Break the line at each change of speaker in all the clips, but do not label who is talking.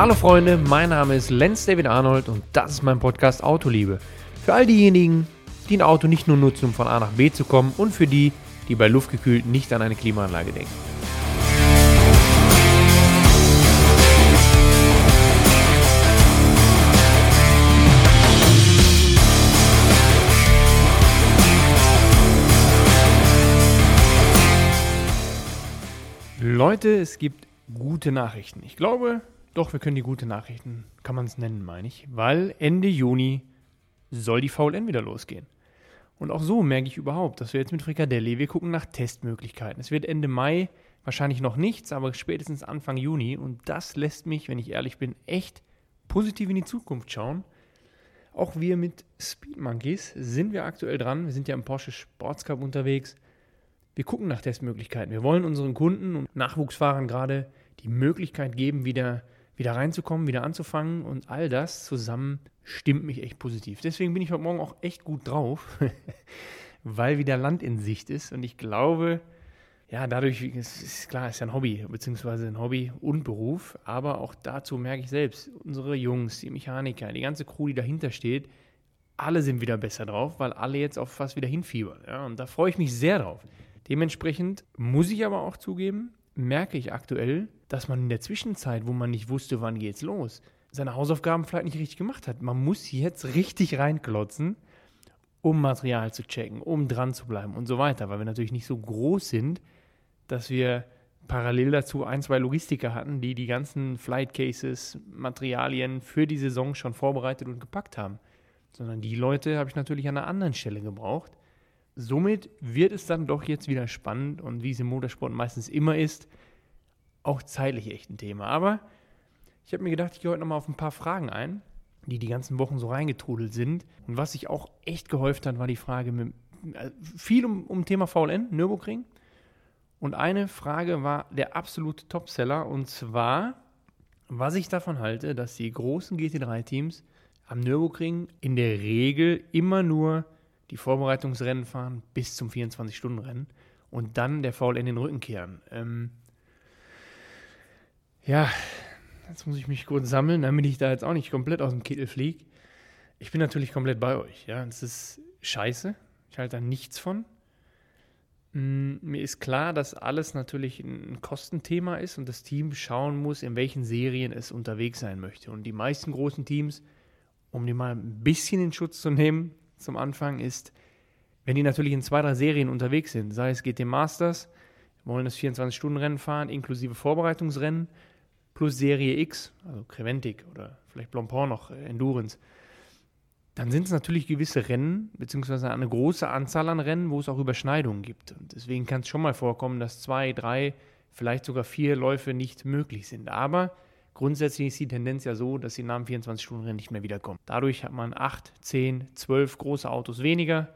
Hallo Freunde, mein Name ist Lenz David Arnold und das ist mein Podcast Autoliebe. Für all diejenigen, die ein Auto nicht nur nutzen, um von A nach B zu kommen und für die, die bei Luftgekühlt nicht an eine Klimaanlage denken. Leute, es gibt gute Nachrichten. Ich glaube, doch, wir können die gute Nachrichten, kann man es nennen, meine ich, weil Ende Juni soll die VLN wieder losgehen. Und auch so merke ich überhaupt, dass wir jetzt mit Frikadelli, wir gucken nach Testmöglichkeiten. Es wird Ende Mai wahrscheinlich noch nichts, aber spätestens Anfang Juni. Und das lässt mich, wenn ich ehrlich bin, echt positiv in die Zukunft schauen. Auch wir mit Speed Monkeys sind wir aktuell dran. Wir sind ja im Porsche Sports Cup unterwegs wir gucken nach Testmöglichkeiten. Wir wollen unseren Kunden und Nachwuchsfahrern gerade die Möglichkeit geben, wieder, wieder reinzukommen, wieder anzufangen und all das zusammen stimmt mich echt positiv. Deswegen bin ich heute Morgen auch echt gut drauf, weil wieder Land in Sicht ist und ich glaube, ja, dadurch ist, ist klar, ist ja ein Hobby, beziehungsweise ein Hobby und Beruf, aber auch dazu merke ich selbst, unsere Jungs, die Mechaniker, die ganze Crew, die dahinter steht, alle sind wieder besser drauf, weil alle jetzt auf was wieder hinfiebern. Ja, und da freue ich mich sehr drauf. Dementsprechend muss ich aber auch zugeben, merke ich aktuell, dass man in der Zwischenzeit, wo man nicht wusste, wann geht's los, seine Hausaufgaben vielleicht nicht richtig gemacht hat. Man muss jetzt richtig reinklotzen, um Material zu checken, um dran zu bleiben und so weiter, weil wir natürlich nicht so groß sind, dass wir parallel dazu ein, zwei Logistiker hatten, die die ganzen Flight Cases, Materialien für die Saison schon vorbereitet und gepackt haben. Sondern die Leute habe ich natürlich an einer anderen Stelle gebraucht somit wird es dann doch jetzt wieder spannend und wie es im Motorsport meistens immer ist, auch zeitlich echt ein Thema. Aber ich habe mir gedacht, ich gehe heute nochmal auf ein paar Fragen ein, die die ganzen Wochen so reingetrudelt sind. Und was sich auch echt gehäuft hat, war die Frage mit, äh, viel um, um Thema VLN, Nürburgring. Und eine Frage war der absolute Topseller und zwar, was ich davon halte, dass die großen GT3-Teams am Nürburgring in der Regel immer nur die Vorbereitungsrennen fahren bis zum 24-Stunden-Rennen und dann der VLN den Rücken kehren. Ähm, ja, jetzt muss ich mich kurz sammeln, damit ich da jetzt auch nicht komplett aus dem Kittel fliege. Ich bin natürlich komplett bei euch. Ja, es ist scheiße. Ich halte da nichts von. Mm, mir ist klar, dass alles natürlich ein Kostenthema ist und das Team schauen muss, in welchen Serien es unterwegs sein möchte. Und die meisten großen Teams, um die mal ein bisschen in Schutz zu nehmen, zum Anfang ist, wenn die natürlich in zwei, drei Serien unterwegs sind, sei es GT Masters, wollen das 24-Stunden-Rennen fahren, inklusive Vorbereitungsrennen, plus Serie X, also Creventic oder vielleicht Blancpain noch, äh, Endurance, dann sind es natürlich gewisse Rennen, beziehungsweise eine große Anzahl an Rennen, wo es auch Überschneidungen gibt. Und deswegen kann es schon mal vorkommen, dass zwei, drei, vielleicht sogar vier Läufe nicht möglich sind. Aber Grundsätzlich ist die Tendenz ja so, dass sie nach dem 24-Stunden-Rennen nicht mehr wiederkommen. Dadurch hat man 8, 10, 12 große Autos weniger.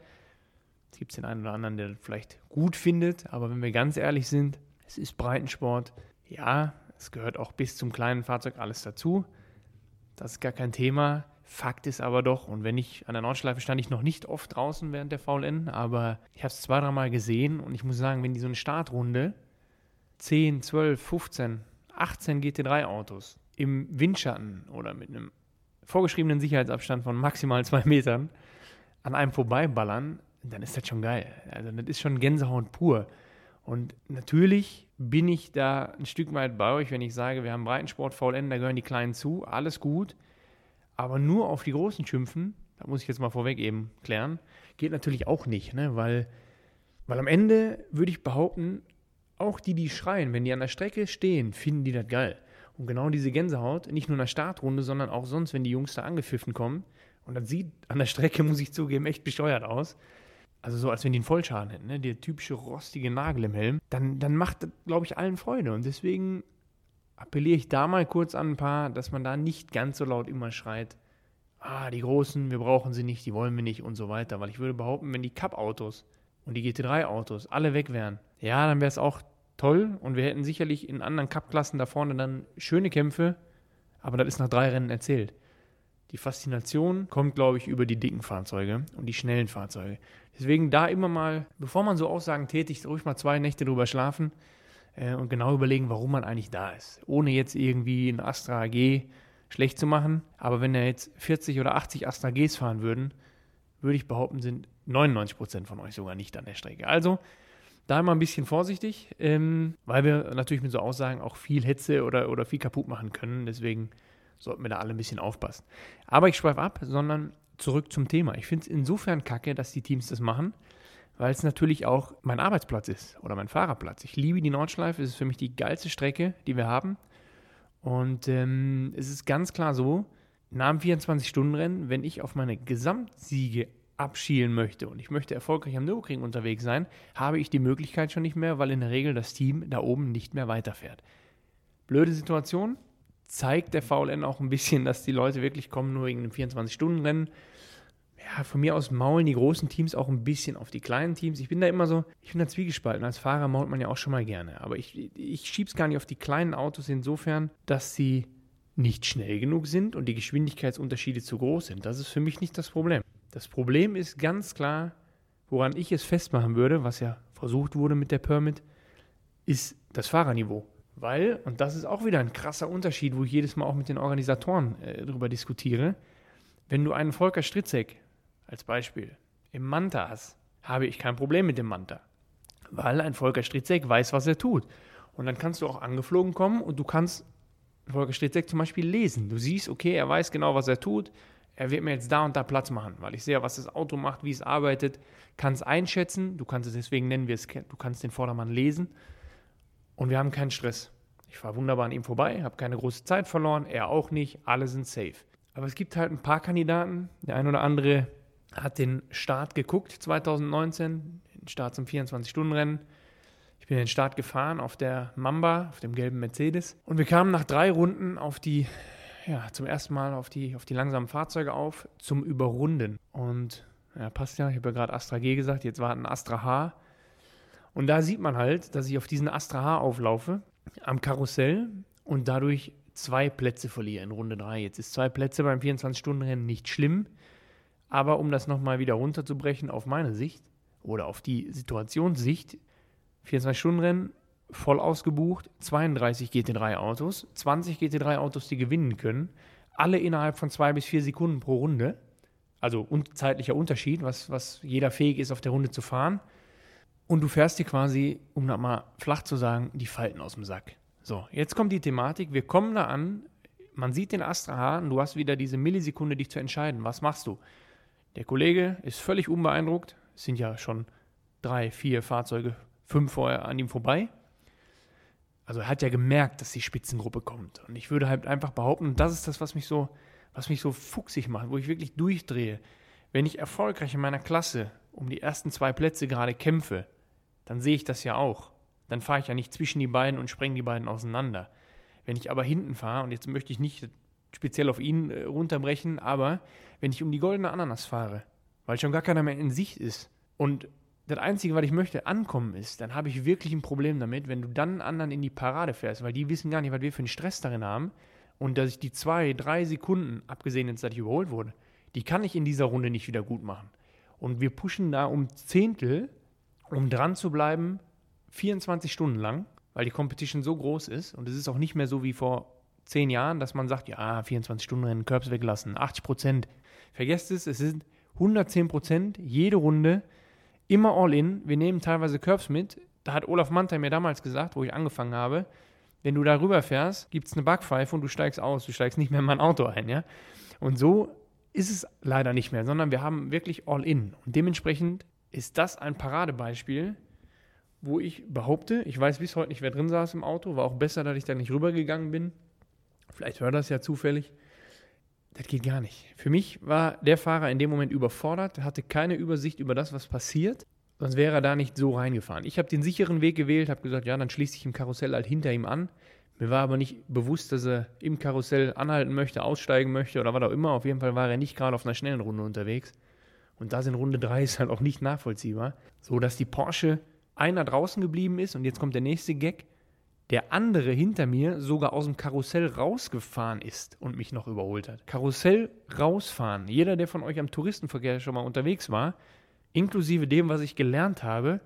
Es gibt den einen oder anderen, der das vielleicht gut findet, aber wenn wir ganz ehrlich sind, es ist Breitensport. Ja, es gehört auch bis zum kleinen Fahrzeug alles dazu. Das ist gar kein Thema. Fakt ist aber doch, und wenn ich an der Nordschleife stand ich noch nicht oft draußen während der VLN, aber ich habe es zwei, dreimal gesehen und ich muss sagen, wenn die so eine Startrunde 10, 12, 15 18 GT3-Autos im Windschatten oder mit einem vorgeschriebenen Sicherheitsabstand von maximal zwei Metern an einem vorbeiballern, dann ist das schon geil. Also das ist schon Gänsehaut pur. Und natürlich bin ich da ein Stück weit bei euch, wenn ich sage, wir haben Breitensport, VLN, da gehören die Kleinen zu, alles gut. Aber nur auf die Großen schimpfen, da muss ich jetzt mal vorweg eben klären, geht natürlich auch nicht, ne? weil, weil am Ende würde ich behaupten, auch die, die schreien, wenn die an der Strecke stehen, finden die das geil. Und genau diese Gänsehaut, nicht nur in der Startrunde, sondern auch sonst, wenn die Jungs da angepfiffen kommen. Und das sieht an der Strecke, muss ich zugeben, echt besteuert aus. Also so, als wenn die einen Vollschaden hätten, ne? der typische rostige Nagel im Helm. Dann, dann macht das, glaube ich, allen Freude. Und deswegen appelliere ich da mal kurz an ein paar, dass man da nicht ganz so laut immer schreit, ah, die Großen, wir brauchen sie nicht, die wollen wir nicht und so weiter. Weil ich würde behaupten, wenn die Cup-Autos und die GT3-Autos alle weg wären, ja, dann wäre es auch toll und wir hätten sicherlich in anderen Cup-Klassen da vorne dann schöne Kämpfe, aber das ist nach drei Rennen erzählt. Die Faszination kommt, glaube ich, über die dicken Fahrzeuge und die schnellen Fahrzeuge. Deswegen da immer mal, bevor man so Aussagen tätigt, ruhig mal zwei Nächte drüber schlafen. äh, und genau überlegen, warum man eigentlich da ist. Ohne jetzt irgendwie ein Astra AG schlecht zu machen. Aber wenn er jetzt 40 oder 80 Astra Gs fahren würden, würde ich behaupten, sind 99 Prozent von euch sogar nicht an der Strecke. Also da immer ein bisschen vorsichtig, ähm, weil wir natürlich mit so Aussagen auch viel Hetze oder, oder viel kaputt machen können. Deswegen sollten wir da alle ein bisschen aufpassen. Aber ich schweife ab, sondern zurück zum Thema. Ich finde es insofern kacke, dass die Teams das machen, weil es natürlich auch mein Arbeitsplatz ist oder mein Fahrerplatz. Ich liebe die Nordschleife, es ist für mich die geilste Strecke, die wir haben. Und ähm, es ist ganz klar so, nach dem 24-Stunden-Rennen, wenn ich auf meine Gesamtsiege abschielen möchte und ich möchte erfolgreich am Nürburgring unterwegs sein, habe ich die Möglichkeit schon nicht mehr, weil in der Regel das Team da oben nicht mehr weiterfährt. Blöde Situation, zeigt der VLN auch ein bisschen, dass die Leute wirklich kommen nur wegen einem 24-Stunden-Rennen. Ja, von mir aus maulen die großen Teams auch ein bisschen auf die kleinen Teams. Ich bin da immer so, ich bin da zwiegespalten. Als Fahrer mault man ja auch schon mal gerne. Aber ich, ich schiebe es gar nicht auf die kleinen Autos insofern, dass sie nicht schnell genug sind und die Geschwindigkeitsunterschiede zu groß sind. Das ist für mich nicht das Problem. Das Problem ist ganz klar, woran ich es festmachen würde, was ja versucht wurde mit der Permit, ist das Fahrerniveau. Weil, und das ist auch wieder ein krasser Unterschied, wo ich jedes Mal auch mit den Organisatoren äh, darüber diskutiere, wenn du einen Volker Stritzek als Beispiel im Manta hast, habe ich kein Problem mit dem Manta. Weil ein Volker Stritzek weiß, was er tut. Und dann kannst du auch angeflogen kommen und du kannst Volker Stritzek zum Beispiel lesen. Du siehst, okay, er weiß genau, was er tut, er wird mir jetzt da und da Platz machen, weil ich sehe, was das Auto macht, wie es arbeitet, kann es einschätzen, du kannst es deswegen nennen, wie es, du kannst den Vordermann lesen und wir haben keinen Stress. Ich fahre wunderbar an ihm vorbei, habe keine große Zeit verloren, er auch nicht, alle sind safe. Aber es gibt halt ein paar Kandidaten, der ein oder andere hat den Start geguckt 2019, den Start zum 24-Stunden-Rennen. Ich bin den Start gefahren auf der Mamba, auf dem gelben Mercedes. Und wir kamen nach drei Runden auf die ja, zum ersten Mal auf die, auf die langsamen Fahrzeuge auf zum Überrunden. Und ja, passt ja, ich habe ja gerade Astra G gesagt, jetzt warten Astra H. Und da sieht man halt, dass ich auf diesen Astra H auflaufe am Karussell und dadurch zwei Plätze verliere in Runde 3. Jetzt ist zwei Plätze beim 24-Stunden-Rennen nicht schlimm, aber um das nochmal wieder runterzubrechen auf meine Sicht oder auf die Situationssicht, 24-Stunden-Rennen voll ausgebucht, 32 GT3-Autos, 20 GT3-Autos, die gewinnen können, alle innerhalb von zwei bis vier Sekunden pro Runde. Also un zeitlicher Unterschied, was, was jeder fähig ist, auf der Runde zu fahren. Und du fährst dir quasi, um das mal flach zu sagen, die Falten aus dem Sack. So, jetzt kommt die Thematik, wir kommen da an, man sieht den Astra Hahn, du hast wieder diese Millisekunde, dich zu entscheiden. Was machst du? Der Kollege ist völlig unbeeindruckt, es sind ja schon drei, vier Fahrzeuge, fünf vorher an ihm vorbei also er hat ja gemerkt, dass die Spitzengruppe kommt. Und ich würde halt einfach behaupten, und das ist das, was mich so, was mich so fuchsig macht, wo ich wirklich durchdrehe. Wenn ich erfolgreich in meiner Klasse um die ersten zwei Plätze gerade kämpfe, dann sehe ich das ja auch. Dann fahre ich ja nicht zwischen die beiden und spreng die beiden auseinander. Wenn ich aber hinten fahre, und jetzt möchte ich nicht speziell auf ihn äh, runterbrechen, aber wenn ich um die goldene Ananas fahre, weil schon gar keiner mehr in Sicht ist und das Einzige, was ich möchte, ankommen ist, dann habe ich wirklich ein Problem damit, wenn du dann anderen in die Parade fährst, weil die wissen gar nicht, was wir für einen Stress darin haben. Und dass ich die zwei, drei Sekunden, abgesehen jetzt, dass ich überholt wurde, die kann ich in dieser Runde nicht wieder gut machen. Und wir pushen da um Zehntel, um dran zu bleiben, 24 Stunden lang, weil die Competition so groß ist. Und es ist auch nicht mehr so wie vor zehn Jahren, dass man sagt, ja, 24 Stunden Rennen, Curbs weglassen, 80 Prozent. Vergesst es, es sind 110 Prozent jede Runde immer all in. Wir nehmen teilweise Curbs mit. Da hat Olaf Mantei mir damals gesagt, wo ich angefangen habe, wenn du da rüber fährst, gibt es eine Backpfeife und du steigst aus. Du steigst nicht mehr in mein Auto ein, ja. Und so ist es leider nicht mehr, sondern wir haben wirklich all in. Und dementsprechend ist das ein Paradebeispiel, wo ich behaupte, ich weiß bis heute nicht, wer drin saß im Auto, war auch besser, dass ich da nicht rübergegangen bin. Vielleicht hört das ja zufällig. Das geht gar nicht. Für mich war der Fahrer in dem Moment überfordert, hatte keine Übersicht über das, was passiert. Sonst wäre er da nicht so reingefahren. Ich habe den sicheren Weg gewählt, habe gesagt, ja, dann schließe ich im Karussell halt hinter ihm an. Mir war aber nicht bewusst, dass er im Karussell anhalten möchte, aussteigen möchte oder was auch immer. Auf jeden Fall war er nicht gerade auf einer schnellen Runde unterwegs. Und das in Runde 3 ist halt auch nicht nachvollziehbar. So dass die Porsche einer draußen geblieben ist und jetzt kommt der nächste Gag der andere hinter mir sogar aus dem Karussell rausgefahren ist und mich noch überholt hat. Karussell rausfahren. Jeder, der von euch am Touristenverkehr schon mal unterwegs war, inklusive dem, was ich gelernt habe,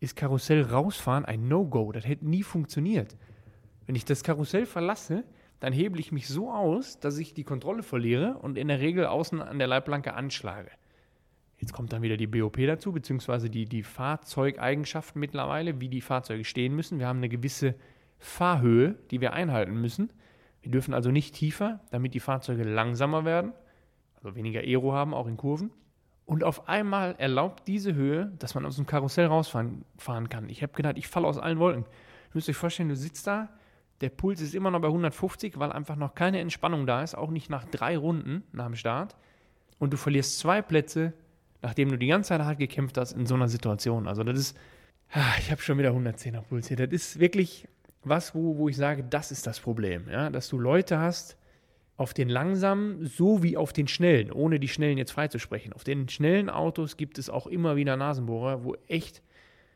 ist Karussell rausfahren ein No-Go. Das hätte nie funktioniert. Wenn ich das Karussell verlasse, dann hebel ich mich so aus, dass ich die Kontrolle verliere und in der Regel außen an der Leitplanke anschlage. Jetzt kommt dann wieder die BOP dazu, beziehungsweise die, die Fahrzeugeigenschaften mittlerweile, wie die Fahrzeuge stehen müssen. Wir haben eine gewisse Fahrhöhe, die wir einhalten müssen. Wir dürfen also nicht tiefer, damit die Fahrzeuge langsamer werden, also weniger Aero haben, auch in Kurven. Und auf einmal erlaubt diese Höhe, dass man aus dem Karussell rausfahren fahren kann. Ich habe gedacht, ich falle aus allen Wolken. Ihr müsst euch vorstellen, du sitzt da, der Puls ist immer noch bei 150, weil einfach noch keine Entspannung da ist, auch nicht nach drei Runden nach dem Start. Und du verlierst zwei Plätze, nachdem du die ganze Zeit hart gekämpft hast in so einer Situation. Also das ist, ah, ich habe schon wieder 110er Puls hier. Das ist wirklich was, wo, wo ich sage, das ist das Problem. Ja? Dass du Leute hast, auf den langsamen sowie auf den schnellen, ohne die schnellen jetzt freizusprechen. Auf den schnellen Autos gibt es auch immer wieder Nasenbohrer, wo echt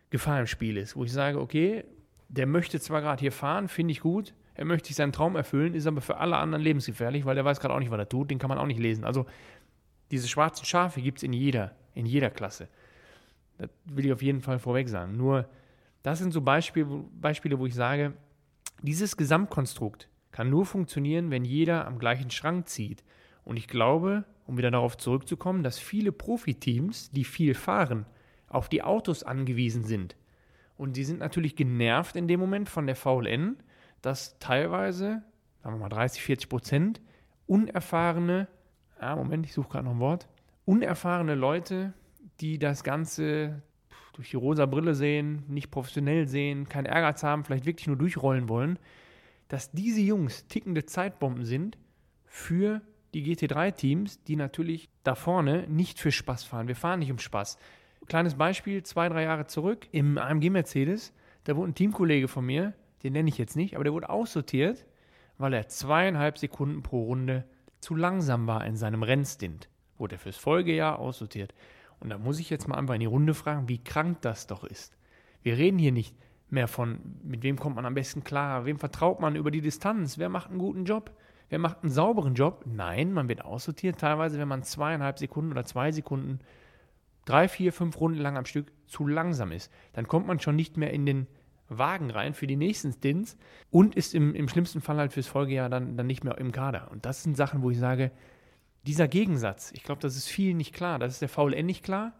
Gefahr im Spiel ist, wo ich sage, okay, der möchte zwar gerade hier fahren, finde ich gut, er möchte sich seinen Traum erfüllen, ist aber für alle anderen lebensgefährlich, weil der weiß gerade auch nicht, was er tut, den kann man auch nicht lesen. Also diese schwarzen Schafe gibt es in jeder, in jeder Klasse. Das will ich auf jeden Fall vorweg sagen. Nur, das sind so Beispiele, Beispiele wo ich sage, dieses Gesamtkonstrukt, kann nur funktionieren, wenn jeder am gleichen Schrank zieht. Und ich glaube, um wieder darauf zurückzukommen, dass viele Profiteams, die viel fahren, auf die Autos angewiesen sind. Und die sind natürlich genervt in dem Moment von der VLN, dass teilweise, sagen wir mal 30, 40 Prozent, unerfahrene, ah, Moment, ich suche gerade noch ein Wort, unerfahrene Leute, die das Ganze durch die rosa Brille sehen, nicht professionell sehen, keinen Ehrgeiz haben, vielleicht wirklich nur durchrollen wollen, dass diese Jungs tickende Zeitbomben sind für die GT3-Teams, die natürlich da vorne nicht für Spaß fahren. Wir fahren nicht um Spaß. Kleines Beispiel, zwei, drei Jahre zurück im AMG Mercedes, da wurde ein Teamkollege von mir, den nenne ich jetzt nicht, aber der wurde aussortiert, weil er zweieinhalb Sekunden pro Runde zu langsam war in seinem Rennstint. Wurde er fürs Folgejahr aussortiert. Und da muss ich jetzt mal einfach in die Runde fragen, wie krank das doch ist. Wir reden hier nicht mehr von, mit wem kommt man am besten klar, wem vertraut man über die Distanz, wer macht einen guten Job, wer macht einen sauberen Job. Nein, man wird aussortiert, teilweise, wenn man zweieinhalb Sekunden oder zwei Sekunden, drei, vier, fünf Runden lang am Stück zu langsam ist. Dann kommt man schon nicht mehr in den Wagen rein für die nächsten Stints und ist im, im schlimmsten Fall halt fürs Folgejahr dann, dann nicht mehr im Kader. Und das sind Sachen, wo ich sage, dieser Gegensatz, ich glaube, das ist vielen nicht klar. Das ist der VLN nicht klar.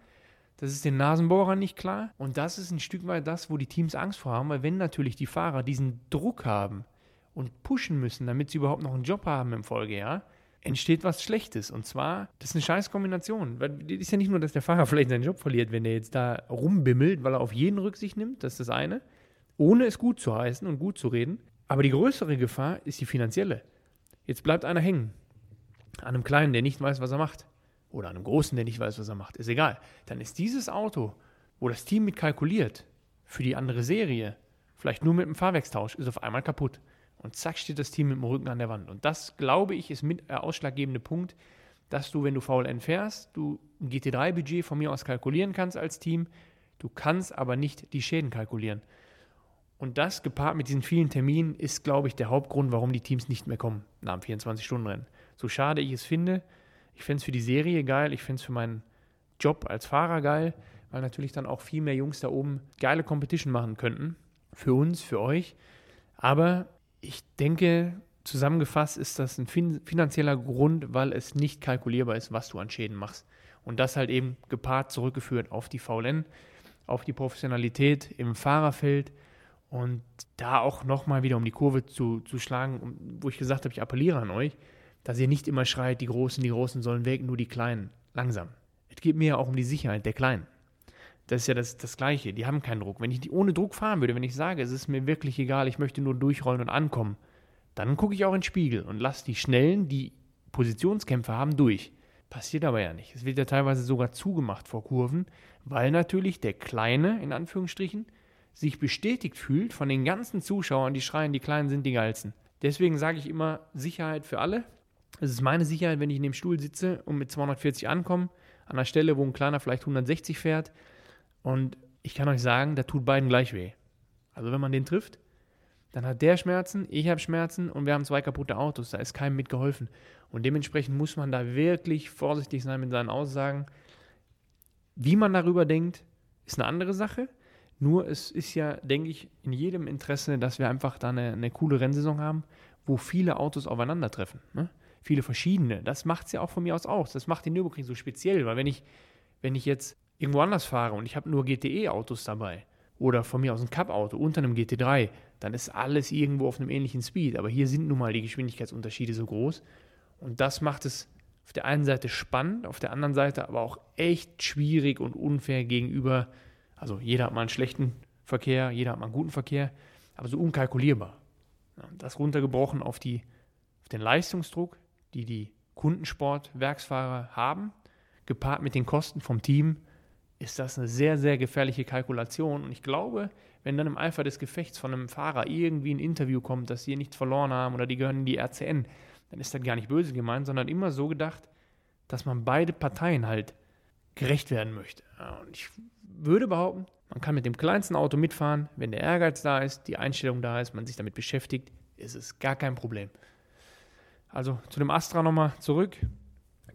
Das ist den Nasenbohrern nicht klar. Und das ist ein Stück weit das, wo die Teams Angst vor haben, weil wenn natürlich die Fahrer diesen Druck haben und pushen müssen, damit sie überhaupt noch einen Job haben im Folgejahr, entsteht was Schlechtes. Und zwar, das ist eine scheiß Kombination. Weil ist ja nicht nur, dass der Fahrer vielleicht seinen Job verliert, wenn er jetzt da rumbimmelt, weil er auf jeden Rücksicht nimmt, das ist das eine, ohne es gut zu heißen und gut zu reden. Aber die größere Gefahr ist die finanzielle. Jetzt bleibt einer hängen. An einem Kleinen, der nicht weiß, was er macht oder einem Großen, der nicht weiß, was er macht, ist egal. Dann ist dieses Auto, wo das Team mit kalkuliert, für die andere Serie, vielleicht nur mit einem Fahrwerkstausch, ist auf einmal kaputt. Und zack steht das Team mit dem Rücken an der Wand. Und das, glaube ich, ist mit der ausschlaggebende Punkt, dass du, wenn du VLN fährst, du ein GT3-Budget von mir aus kalkulieren kannst als Team. Du kannst aber nicht die Schäden kalkulieren. Und das gepaart mit diesen vielen Terminen ist, glaube ich, der Hauptgrund, warum die Teams nicht mehr kommen nach dem 24-Stunden-Rennen. So schade ich es finde, ich fände es für die Serie geil, ich fände es für meinen Job als Fahrer geil, weil natürlich dann auch viel mehr Jungs da oben geile Competition machen könnten. Für uns, für euch. Aber ich denke, zusammengefasst ist das ein fin finanzieller Grund, weil es nicht kalkulierbar ist, was du an Schäden machst. Und das halt eben gepaart zurückgeführt auf die VLN, auf die Professionalität im Fahrerfeld und da auch nochmal wieder um die Kurve zu, zu schlagen, wo ich gesagt habe, ich appelliere an euch, dass ihr nicht immer schreit, die Großen, die Großen sollen weg, nur die Kleinen. Langsam. Es geht mir ja auch um die Sicherheit der Kleinen. Das ist ja das, das Gleiche. Die haben keinen Druck. Wenn ich die ohne Druck fahren würde, wenn ich sage, es ist mir wirklich egal, ich möchte nur durchrollen und ankommen, dann gucke ich auch in den Spiegel und lasse die Schnellen, die Positionskämpfe haben, durch. Passiert aber ja nicht. Es wird ja teilweise sogar zugemacht vor Kurven, weil natürlich der Kleine, in Anführungsstrichen, sich bestätigt fühlt von den ganzen Zuschauern, die schreien, die Kleinen sind die geilsten. Deswegen sage ich immer Sicherheit für alle. Es ist meine Sicherheit, wenn ich in dem Stuhl sitze und mit 240 ankomme, an einer Stelle, wo ein kleiner vielleicht 160 fährt. Und ich kann euch sagen, da tut beiden gleich weh. Also wenn man den trifft, dann hat der Schmerzen, ich habe Schmerzen und wir haben zwei kaputte Autos. Da ist keinem mitgeholfen. Und dementsprechend muss man da wirklich vorsichtig sein mit seinen Aussagen. Wie man darüber denkt, ist eine andere Sache. Nur es ist ja, denke ich, in jedem Interesse, dass wir einfach da eine, eine coole Rennsaison haben, wo viele Autos aufeinandertreffen. Ne? Viele verschiedene. Das macht es ja auch von mir aus aus. Das macht den Nürburgring so speziell, weil wenn ich, wenn ich jetzt irgendwo anders fahre und ich habe nur GTE-Autos dabei oder von mir aus ein Cup-Auto unter einem GT3, dann ist alles irgendwo auf einem ähnlichen Speed. Aber hier sind nun mal die Geschwindigkeitsunterschiede so groß. Und das macht es auf der einen Seite spannend, auf der anderen Seite aber auch echt schwierig und unfair gegenüber also jeder hat mal einen schlechten Verkehr, jeder hat mal einen guten Verkehr, aber so unkalkulierbar. Das runtergebrochen auf, die, auf den Leistungsdruck, die die Kundensport-Werksfahrer haben, gepaart mit den Kosten vom Team, ist das eine sehr, sehr gefährliche Kalkulation. Und ich glaube, wenn dann im Eifer des Gefechts von einem Fahrer irgendwie ein Interview kommt, dass sie nichts verloren haben oder die gehören in die RCN, dann ist das gar nicht böse gemeint, sondern immer so gedacht, dass man beide Parteien halt gerecht werden möchte. Und ich würde behaupten, man kann mit dem kleinsten Auto mitfahren, wenn der Ehrgeiz da ist, die Einstellung da ist, man sich damit beschäftigt, ist es gar kein Problem. Also zu dem Astra nochmal zurück.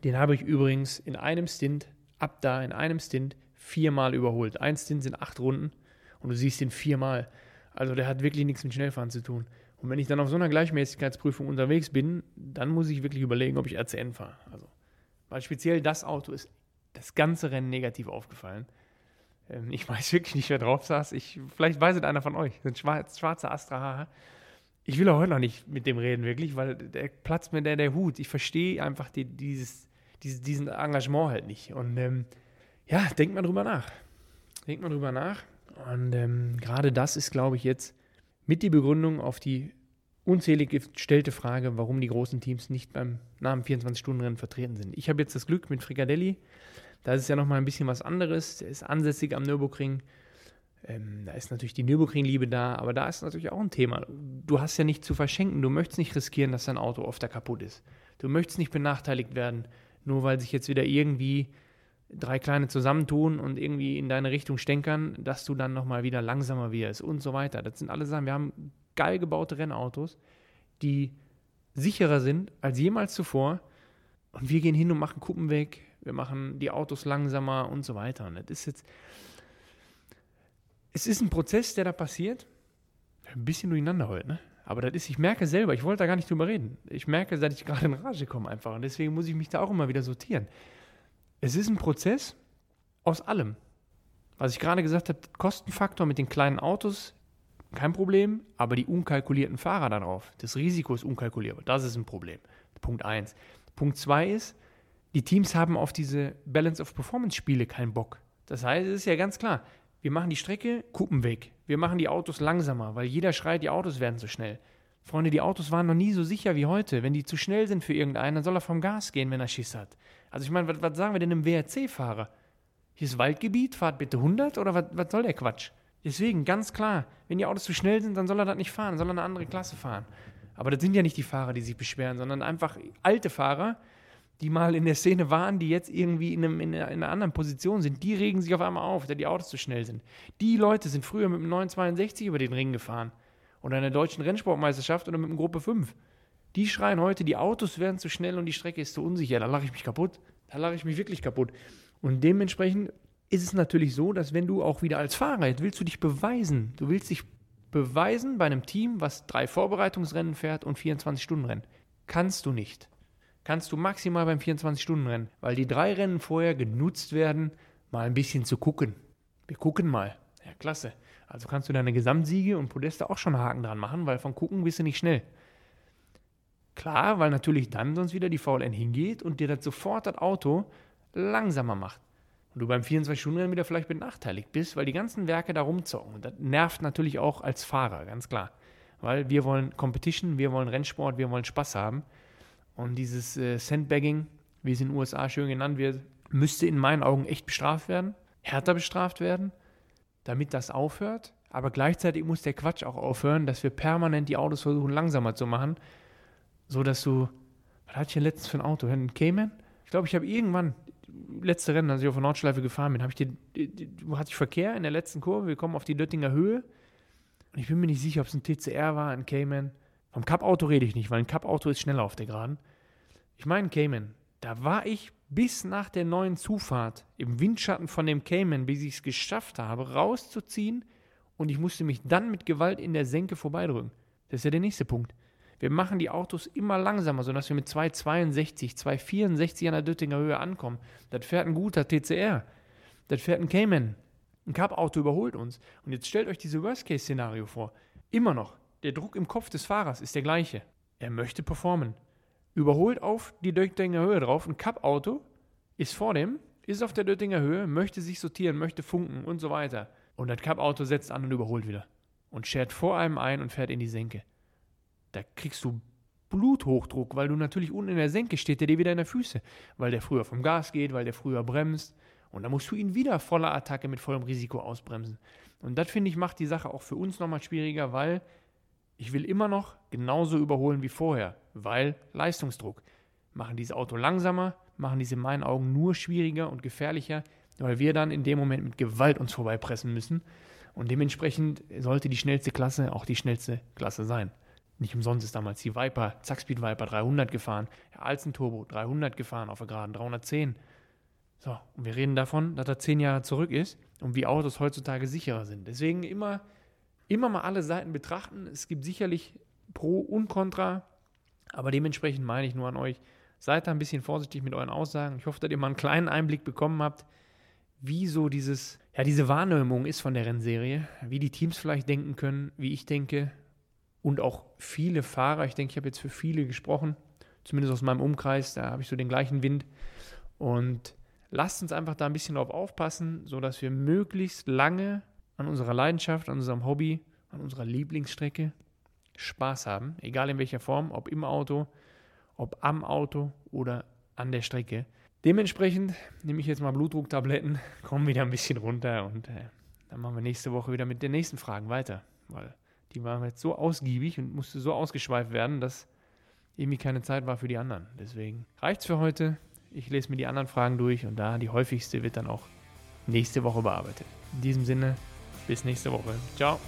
Den habe ich übrigens in einem Stint, ab da in einem Stint, viermal überholt. Ein Stint sind acht Runden und du siehst ihn viermal. Also der hat wirklich nichts mit Schnellfahren zu tun. Und wenn ich dann auf so einer Gleichmäßigkeitsprüfung unterwegs bin, dann muss ich wirklich überlegen, ob ich RCN fahre. Also, weil speziell das Auto ist das ganze Rennen negativ aufgefallen. Ähm, ich weiß wirklich nicht, wer drauf saß. Ich, vielleicht weiß es einer von euch. Ein schwarz, schwarzer Astra Ich will auch heute noch nicht mit dem reden, wirklich, weil der platzt mir der, der Hut. Ich verstehe einfach die, dieses, dieses, diesen Engagement halt nicht. Und ähm, ja, denkt mal drüber nach. Denkt mal drüber nach. Und ähm, gerade das ist, glaube ich, jetzt mit die Begründung auf die unzählig gestellte Frage, warum die großen Teams nicht beim Namen 24-Stunden-Rennen vertreten sind. Ich habe jetzt das Glück mit Fricadelli, da ist es ja nochmal ein bisschen was anderes. Der ist ansässig am Nürburgring. Ähm, da ist natürlich die Nürburgring-Liebe da, aber da ist natürlich auch ein Thema. Du hast ja nichts zu verschenken. Du möchtest nicht riskieren, dass dein Auto oft kaputt ist. Du möchtest nicht benachteiligt werden, nur weil sich jetzt wieder irgendwie drei kleine zusammentun und irgendwie in deine Richtung stänkern, dass du dann nochmal wieder langsamer wirst und so weiter. Das sind alle Sachen. Wir haben geil gebaute Rennautos, die sicherer sind als jemals zuvor. Und wir gehen hin und machen Kuppen weg, wir machen die Autos langsamer und so weiter. Und das ist jetzt, es ist ein Prozess, der da passiert. Ein bisschen durcheinander heute, ne? Aber das ist, ich merke selber, ich wollte da gar nicht drüber reden. Ich merke, dass ich gerade in Rage komme einfach. Und deswegen muss ich mich da auch immer wieder sortieren. Es ist ein Prozess aus allem. Was ich gerade gesagt habe, Kostenfaktor mit den kleinen Autos, kein Problem, aber die unkalkulierten Fahrer darauf, das Risiko ist unkalkulierbar. Das ist ein Problem. Punkt 1. Punkt 2 ist, die Teams haben auf diese Balance of Performance Spiele keinen Bock. Das heißt, es ist ja ganz klar, wir machen die Strecke, Kuppen weg. Wir machen die Autos langsamer, weil jeder schreit, die Autos werden zu schnell. Freunde, die Autos waren noch nie so sicher wie heute. Wenn die zu schnell sind für irgendeinen, dann soll er vom Gas gehen, wenn er Schiss hat. Also ich meine, was, was sagen wir denn einem WRC-Fahrer? Hier ist Waldgebiet, fahrt bitte 100 oder was, was soll der Quatsch? Deswegen, ganz klar, wenn die Autos zu schnell sind, dann soll er das nicht fahren, soll er eine andere Klasse fahren. Aber das sind ja nicht die Fahrer, die sich beschweren, sondern einfach alte Fahrer, die mal in der Szene waren, die jetzt irgendwie in, einem, in, einer, in, einer, anderen Position sind, die regen sich auf einmal auf, da die Autos zu schnell sind. Die Leute sind früher mit dem 962 über den Ring gefahren oder in der deutschen Rennsportmeisterschaft oder mit dem Gruppe 5. Die schreien heute, die Autos werden zu schnell und die Strecke ist zu unsicher. Da lache ich mich kaputt. Da lache ich mich wirklich kaputt. Und dementsprechend ist es natürlich so, dass wenn du auch wieder als Fahrer, jetzt willst du dich beweisen, du willst dich beweisen bei einem Team, was drei Vorbereitungsrennen fährt und 24 Stunden Rennen. Kannst du nicht kannst du maximal beim 24-Stunden-Rennen, weil die drei Rennen vorher genutzt werden, mal ein bisschen zu gucken. Wir gucken mal. Ja, klasse. Also kannst du deine Gesamtsiege und Podeste auch schon Haken dran machen, weil von gucken bist du nicht schnell. Klar, weil natürlich dann sonst wieder die VLN hingeht und dir das sofort das Auto langsamer macht. Und du beim 24-Stunden-Rennen wieder vielleicht benachteiligt bist, weil die ganzen Werke da rumzocken. Und das nervt natürlich auch als Fahrer, ganz klar. Weil wir wollen Competition, wir wollen Rennsport, wir wollen Spaß haben. Und dieses äh, Sandbagging, wie es in den USA schön genannt wird, müsste in meinen Augen echt bestraft werden, härter bestraft werden, damit das aufhört. Aber gleichzeitig muss der Quatsch auch aufhören, dass wir permanent die Autos versuchen langsamer zu machen, so dass du, was hatte ich denn letztens für ein Auto? Ein Cayman? Ich glaube, ich habe irgendwann, letzte Rennen, als ich auf der Nordschleife gefahren bin, habe ich den, hatte ich Verkehr in der letzten Kurve, wir kommen auf die Döttinger Höhe und ich bin mir nicht sicher, ob es ein TCR war, ein Cayman vom Cup-Auto rede ich nicht, weil ein Cup-Auto ist schneller auf der Geraden. Ich meine Cayman. Da war ich bis nach der neuen Zufahrt im Windschatten von dem Cayman, bis ich es geschafft habe, rauszuziehen und ich musste mich dann mit Gewalt in der Senke vorbeidrücken. Das ist ja der nächste Punkt. Wir machen die Autos immer langsamer, sodass wir mit 262, 264 an der Döttinger Höhe ankommen. Das fährt ein guter TCR. Das fährt ein Cayman. Ein Cup-Auto überholt uns. Und jetzt stellt euch dieses Worst-Case-Szenario vor. Immer noch. Der Druck im Kopf des Fahrers ist der gleiche. Er möchte performen. Überholt auf die Döttinger Höhe drauf. Ein Cup-Auto ist vor dem, ist auf der Döttinger Höhe, möchte sich sortieren, möchte funken und so weiter. Und das Cup-Auto setzt an und überholt wieder. Und schert vor einem ein und fährt in die Senke da kriegst du Bluthochdruck, weil du natürlich unten in der Senke steht, der dir wieder in der Füße, weil der früher vom Gas geht, weil der früher bremst. Und dann musst du ihn wieder voller Attacke mit vollem Risiko ausbremsen. Und das finde ich macht die Sache auch für uns nochmal schwieriger, weil ich will immer noch genauso überholen wie vorher, weil Leistungsdruck. Machen dieses Auto langsamer, machen diese in meinen Augen nur schwieriger und gefährlicher, weil wir dann in dem Moment mit Gewalt uns vorbeipressen müssen. Und dementsprechend sollte die schnellste Klasse auch die schnellste Klasse sein. Nicht umsonst ist damals die Viper, Zackspeed Viper 300 gefahren, der Alzen Turbo 300 gefahren auf der Geraden, 310. So, und wir reden davon, dass er zehn Jahre zurück ist und wie Autos heutzutage sicherer sind. Deswegen immer, immer mal alle Seiten betrachten. Es gibt sicherlich Pro und Contra, aber dementsprechend meine ich nur an euch, seid da ein bisschen vorsichtig mit euren Aussagen. Ich hoffe, dass ihr mal einen kleinen Einblick bekommen habt, wie so dieses, ja, diese Wahrnehmung ist von der Rennserie, wie die Teams vielleicht denken können, wie ich denke, und auch viele Fahrer, ich denke, ich habe jetzt für viele gesprochen, zumindest aus meinem Umkreis, da habe ich so den gleichen Wind. Und lasst uns einfach da ein bisschen drauf aufpassen, sodass wir möglichst lange an unserer Leidenschaft, an unserem Hobby, an unserer Lieblingsstrecke Spaß haben, egal in welcher Form, ob im Auto, ob am Auto oder an der Strecke. Dementsprechend nehme ich jetzt mal Blutdrucktabletten, komme wieder ein bisschen runter und äh, dann machen wir nächste Woche wieder mit den nächsten Fragen weiter, weil die war jetzt so ausgiebig und musste so ausgeschweift werden, dass irgendwie keine Zeit war für die anderen. Deswegen reicht's für heute. Ich lese mir die anderen Fragen durch und da die häufigste wird dann auch nächste Woche bearbeitet. In diesem Sinne, bis nächste Woche. Ciao.